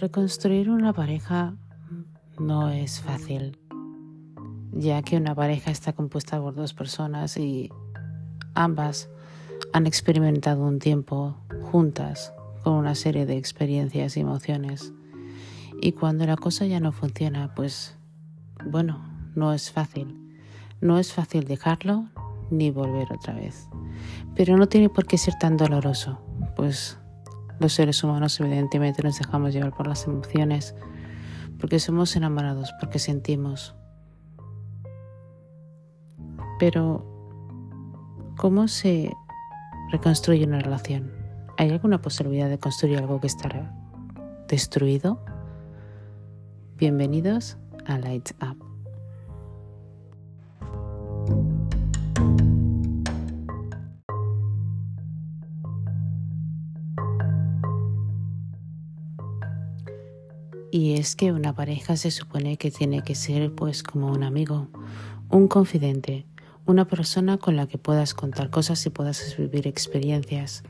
Reconstruir una pareja no es fácil, ya que una pareja está compuesta por dos personas y ambas han experimentado un tiempo juntas con una serie de experiencias y emociones. Y cuando la cosa ya no funciona, pues bueno, no es fácil. No es fácil dejarlo ni volver otra vez. Pero no tiene por qué ser tan doloroso, pues los seres humanos evidentemente nos dejamos llevar por las emociones, porque somos enamorados, porque sentimos. Pero, ¿cómo se reconstruye una relación? ¿Hay alguna posibilidad de construir algo que estará destruido? Bienvenidos a Lights Up. Y es que una pareja se supone que tiene que ser pues como un amigo, un confidente, una persona con la que puedas contar cosas y puedas vivir experiencias,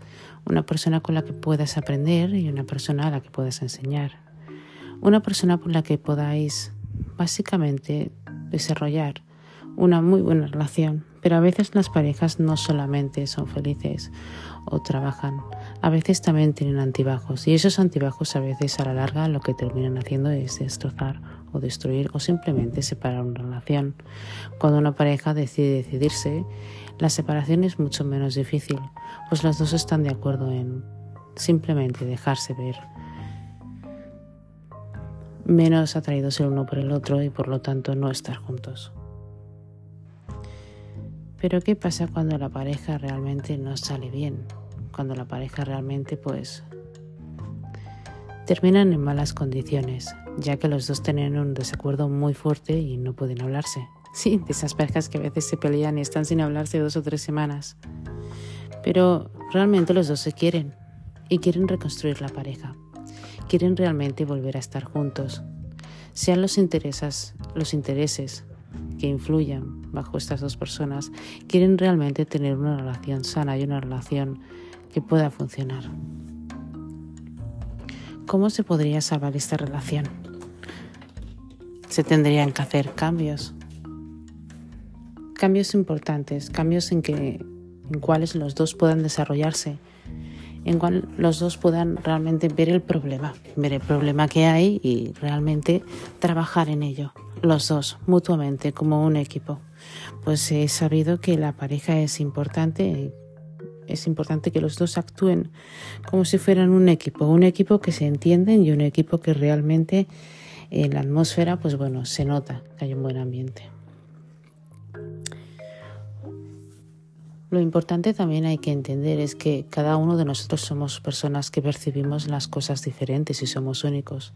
una persona con la que puedas aprender y una persona a la que puedas enseñar, una persona con la que podáis básicamente desarrollar una muy buena relación. Pero a veces las parejas no solamente son felices o trabajan, a veces también tienen antibajos y esos antibajos a veces a la larga lo que terminan haciendo es destrozar o destruir o simplemente separar una relación. Cuando una pareja decide decidirse, la separación es mucho menos difícil, pues los dos están de acuerdo en simplemente dejarse ver, menos atraídos el uno por el otro y por lo tanto no estar juntos. Pero ¿qué pasa cuando la pareja realmente no sale bien? Cuando la pareja realmente pues terminan en malas condiciones, ya que los dos tienen un desacuerdo muy fuerte y no pueden hablarse. Sí, de esas parejas que a veces se pelean y están sin hablarse dos o tres semanas. Pero realmente los dos se quieren y quieren reconstruir la pareja. Quieren realmente volver a estar juntos. Sean los intereses, los intereses que influyan bajo estas dos personas, quieren realmente tener una relación sana y una relación que pueda funcionar. ¿Cómo se podría salvar esta relación? Se tendrían que hacer cambios. Cambios importantes, cambios en que en cuales los dos puedan desarrollarse, en cual los dos puedan realmente ver el problema, ver el problema que hay y realmente trabajar en ello, los dos, mutuamente, como un equipo. Pues he sabido que la pareja es importante es importante que los dos actúen como si fueran un equipo, un equipo que se entienden y un equipo que realmente en la atmósfera, pues bueno, se nota que hay un buen ambiente. Lo importante también hay que entender es que cada uno de nosotros somos personas que percibimos las cosas diferentes y somos únicos.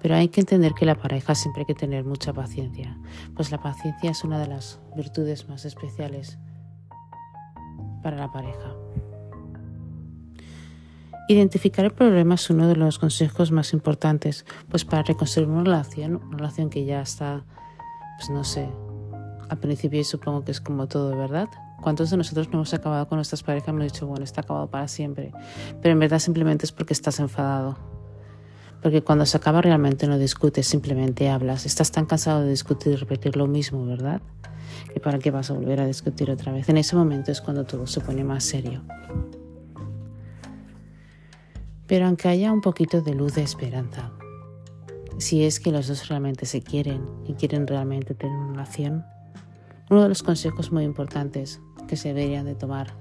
Pero hay que entender que la pareja siempre hay que tener mucha paciencia, pues la paciencia es una de las virtudes más especiales para la pareja. Identificar el problema es uno de los consejos más importantes, pues para reconstruir una relación, una relación que ya está, pues no sé, al principio supongo que es como todo, ¿verdad? ¿Cuántos de nosotros no hemos acabado con nuestras parejas y hemos dicho, bueno, está acabado para siempre? Pero en verdad simplemente es porque estás enfadado. Porque cuando se acaba realmente no discutes, simplemente hablas. Estás tan cansado de discutir y repetir lo mismo, ¿verdad? ¿Y para qué vas a volver a discutir otra vez? En ese momento es cuando todo se pone más serio. Pero aunque haya un poquito de luz de esperanza, si es que los dos realmente se quieren y quieren realmente tener una relación, uno de los consejos muy importantes que se deberían de tomar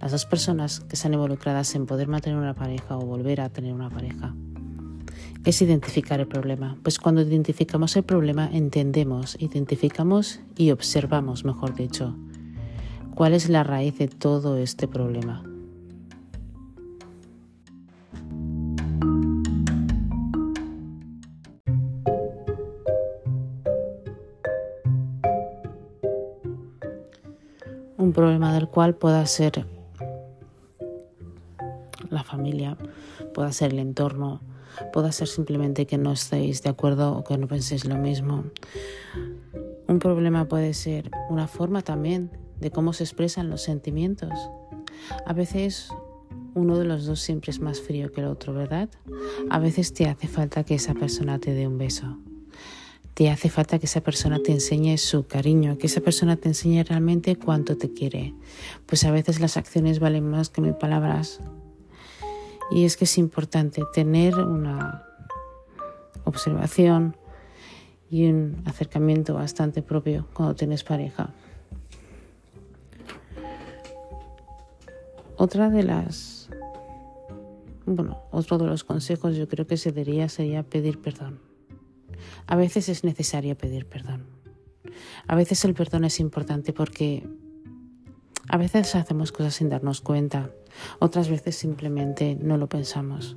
las dos personas que están involucradas en poder mantener una pareja o volver a tener una pareja es identificar el problema. Pues cuando identificamos el problema entendemos, identificamos y observamos, mejor dicho, cuál es la raíz de todo este problema. Un problema del cual pueda ser la familia, pueda ser el entorno, pueda ser simplemente que no estéis de acuerdo o que no penséis lo mismo. Un problema puede ser una forma también de cómo se expresan los sentimientos. A veces uno de los dos siempre es más frío que el otro, ¿verdad? A veces te hace falta que esa persona te dé un beso. Te hace falta que esa persona te enseñe su cariño, que esa persona te enseñe realmente cuánto te quiere. Pues a veces las acciones valen más que mil palabras. Y es que es importante tener una observación y un acercamiento bastante propio cuando tienes pareja. Otra de las, bueno, otro de los consejos yo creo que se diría sería pedir perdón. A veces es necesario pedir perdón. A veces el perdón es importante porque a veces hacemos cosas sin darnos cuenta, otras veces simplemente no lo pensamos.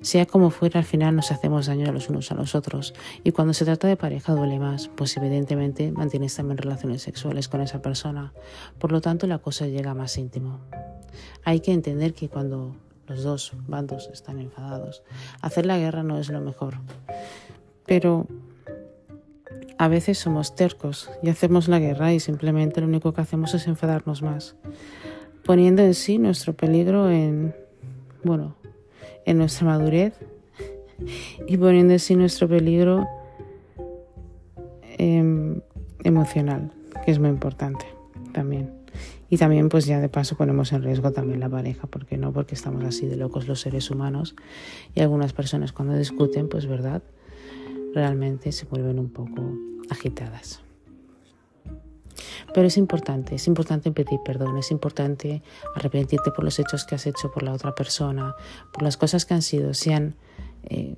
Sea como fuera, al final nos hacemos daño los unos a los otros y cuando se trata de pareja duele más, pues evidentemente mantienes también relaciones sexuales con esa persona, por lo tanto la cosa llega más íntimo. Hay que entender que cuando los dos bandos están enfadados, hacer la guerra no es lo mejor. Pero a veces somos tercos y hacemos la guerra y simplemente lo único que hacemos es enfadarnos más, poniendo en sí nuestro peligro en, bueno, en nuestra madurez y poniendo en sí nuestro peligro em, emocional, que es muy importante también. Y también pues ya de paso ponemos en riesgo también la pareja, porque no, porque estamos así de locos los seres humanos y algunas personas cuando discuten, pues verdad, realmente se vuelven un poco agitadas. Pero es importante, es importante pedir perdón, es importante arrepentirte por los hechos que has hecho por la otra persona, por las cosas que han sido, sean eh,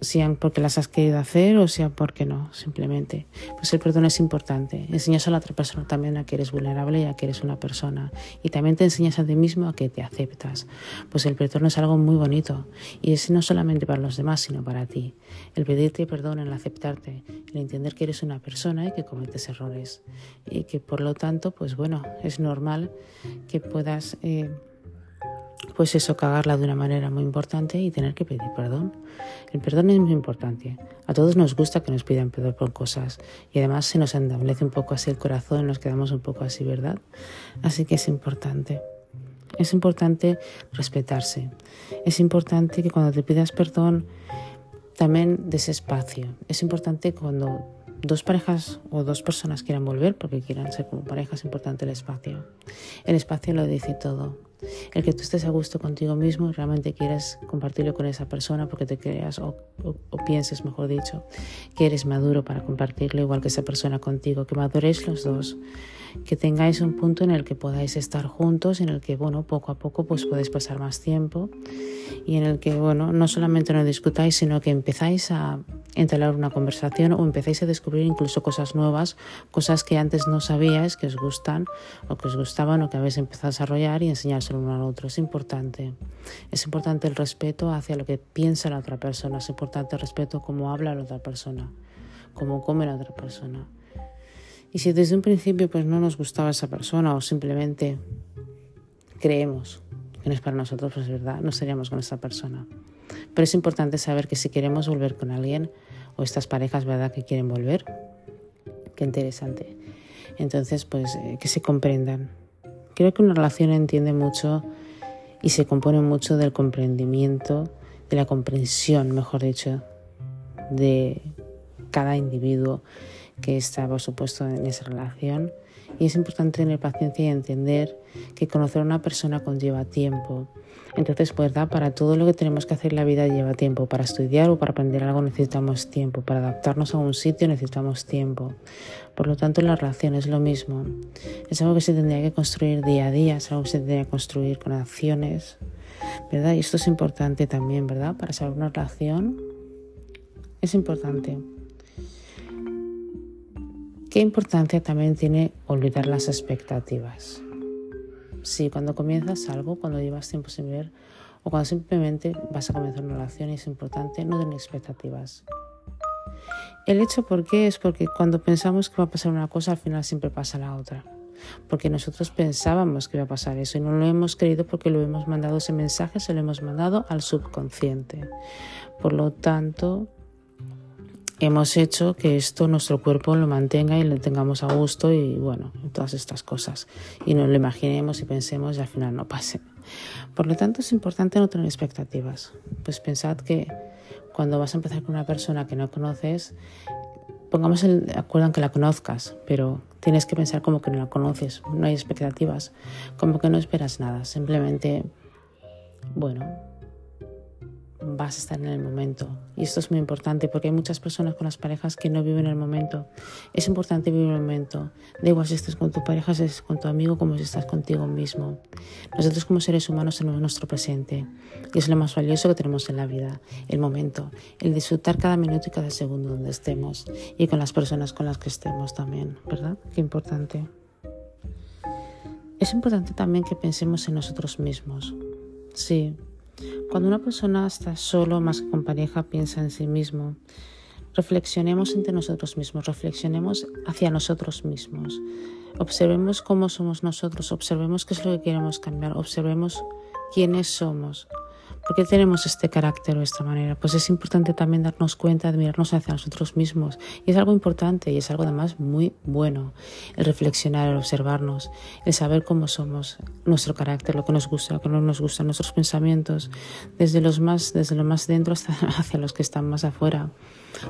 sean porque las has querido hacer o sea porque no, simplemente. Pues el perdón es importante. Enseñas a la otra persona también a que eres vulnerable y a que eres una persona. Y también te enseñas a ti mismo a que te aceptas. Pues el perdón es algo muy bonito. Y es no solamente para los demás, sino para ti. El pedirte perdón, el aceptarte, el entender que eres una persona y que cometes errores. Y que por lo tanto, pues bueno, es normal que puedas... Eh, pues eso, cagarla de una manera muy importante y tener que pedir perdón. El perdón es muy importante. A todos nos gusta que nos pidan perdón por cosas y además se nos endablece un poco así el corazón, nos quedamos un poco así, ¿verdad? Así que es importante. Es importante respetarse. Es importante que cuando te pidas perdón también des espacio. Es importante cuando dos parejas o dos personas quieran volver porque quieran ser como parejas, es importante el espacio. El espacio lo dice todo. El que tú estés a gusto contigo mismo y realmente quieras compartirlo con esa persona porque te creas o, pienses, mejor dicho, que eres maduro para compartirlo igual que esa persona contigo, que maduréis los dos, que tengáis un punto en el que podáis estar juntos, en el que, bueno, poco a poco pues podéis pasar más tiempo y en el que, bueno, no solamente no discutáis, sino que empezáis a entablar una conversación o empezáis a descubrir incluso cosas nuevas, cosas que antes no sabíais, que os gustan o que os gustaban o que habéis empezado a desarrollar y enseñárselo uno al otro. Es importante. Es importante el respeto hacia lo que piensa la otra persona. Es importante el respeto cómo habla la otra persona, cómo come la otra persona. Y si desde un principio pues no nos gustaba esa persona o simplemente creemos que no es para nosotros, pues es verdad, no estaríamos con esa persona. Pero es importante saber que si queremos volver con alguien, o estas parejas, ¿verdad?, que quieren volver, qué interesante. Entonces, pues eh, que se comprendan. Creo que una relación entiende mucho y se compone mucho del comprendimiento, de la comprensión, mejor dicho, de cada individuo que está, por supuesto, en esa relación y es importante tener paciencia y entender que conocer a una persona conlleva tiempo. Entonces, ¿verdad? Para todo lo que tenemos que hacer en la vida lleva tiempo. Para estudiar o para aprender algo necesitamos tiempo. Para adaptarnos a un sitio necesitamos tiempo. Por lo tanto, la relación es lo mismo. Es algo que se tendría que construir día a día, es algo que se tendría que construir con acciones, ¿verdad? Y esto es importante también, ¿verdad? Para saber una relación es importante. ¿Qué importancia también tiene olvidar las expectativas? Sí, cuando comienzas algo, cuando llevas tiempo sin ver o cuando simplemente vas a comenzar una relación es importante no tener expectativas. El hecho por qué es porque cuando pensamos que va a pasar una cosa al final siempre pasa la otra. Porque nosotros pensábamos que iba a pasar eso y no lo hemos creído porque lo hemos mandado ese mensaje, se lo hemos mandado al subconsciente. Por lo tanto, hemos hecho que esto nuestro cuerpo lo mantenga y lo tengamos a gusto y bueno, todas estas cosas. Y no lo imaginemos y pensemos y al final no pase. Por lo tanto, es importante no tener expectativas. Pues pensad que cuando vas a empezar con una persona que no conoces, pongamos el acuerdo en que la conozcas, pero tienes que pensar como que no la conoces, no hay expectativas, como que no esperas nada, simplemente, bueno, vas a estar en el momento. Y esto es muy importante porque hay muchas personas con las parejas que no viven el momento. Es importante vivir el momento. Da igual si estás con tu pareja, si estás con tu amigo, como si estás contigo mismo. Nosotros como seres humanos tenemos nuestro presente. Y es lo más valioso que tenemos en la vida. El momento. El disfrutar cada minuto y cada segundo donde estemos. Y con las personas con las que estemos también. ¿Verdad? Qué importante. Es importante también que pensemos en nosotros mismos. Sí, cuando una persona está solo más que con pareja, piensa en sí mismo. Reflexionemos entre nosotros mismos, reflexionemos hacia nosotros mismos. Observemos cómo somos nosotros, observemos qué es lo que queremos cambiar, observemos quiénes somos, ¿Por qué tenemos este carácter o esta manera? Pues es importante también darnos cuenta de mirarnos hacia nosotros mismos. Y es algo importante y es algo además muy bueno. El reflexionar, el observarnos, el saber cómo somos, nuestro carácter, lo que nos gusta, lo que no nos gusta, nuestros pensamientos, desde los más, desde lo más dentro hasta hacia los que están más afuera.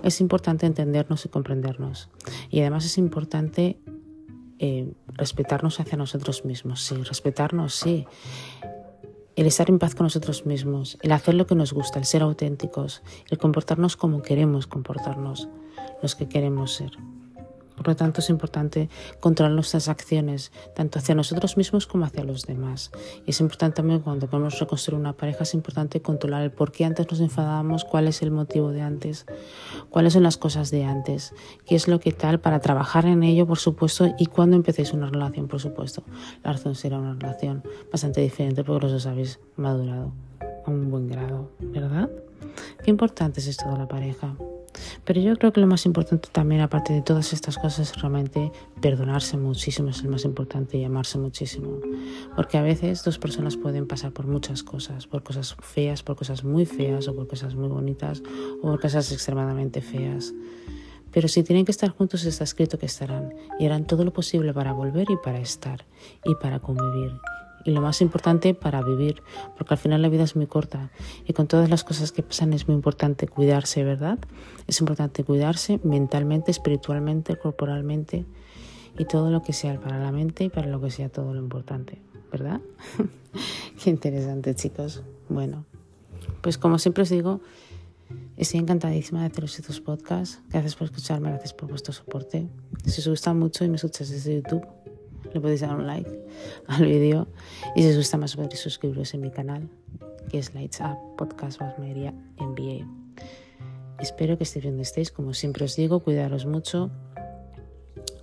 Es importante entendernos y comprendernos. Y además es importante eh, respetarnos hacia nosotros mismos, sí, respetarnos, sí el estar en paz con nosotros mismos, el hacer lo que nos gusta, el ser auténticos, el comportarnos como queremos comportarnos, los que queremos ser. Por lo tanto, es importante controlar nuestras acciones, tanto hacia nosotros mismos como hacia los demás. Y es importante también cuando queremos reconstruir una pareja, es importante controlar el por qué antes nos enfadábamos, cuál es el motivo de antes, cuáles son las cosas de antes, qué es lo que tal, para trabajar en ello, por supuesto, y cuando empecéis una relación, por supuesto. La razón será una relación bastante diferente porque los dos habéis madurado a un buen grado, ¿verdad? Qué importante es esto de la pareja. Pero yo creo que lo más importante también, aparte de todas estas cosas, es realmente perdonarse muchísimo, es el más importante y amarse muchísimo. Porque a veces dos personas pueden pasar por muchas cosas, por cosas feas, por cosas muy feas, o por cosas muy bonitas, o por cosas extremadamente feas. Pero si tienen que estar juntos está escrito que estarán y harán todo lo posible para volver y para estar y para convivir y lo más importante para vivir, porque al final la vida es muy corta y con todas las cosas que pasan es muy importante cuidarse, ¿verdad? Es importante cuidarse mentalmente, espiritualmente, corporalmente y todo lo que sea para la mente y para lo que sea todo lo importante, ¿verdad? Qué interesante, chicos. Bueno, pues como siempre os digo, estoy encantadísima de haceros estos podcasts. Gracias por escucharme, gracias por vuestro soporte. Si os gusta mucho y me escuchas desde YouTube, le podéis dar un like al vídeo y si os gusta más podéis suscribiros en mi canal que es Lights Up Podcast Media MBA. Espero que estéis donde estéis, como siempre os digo, cuidaros mucho,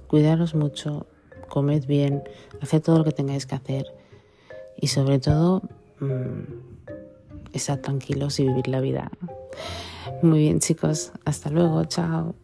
cuidaros mucho, comed bien, haced todo lo que tengáis que hacer y sobre todo mmm, estar tranquilos y vivir la vida. Muy bien chicos, hasta luego, chao.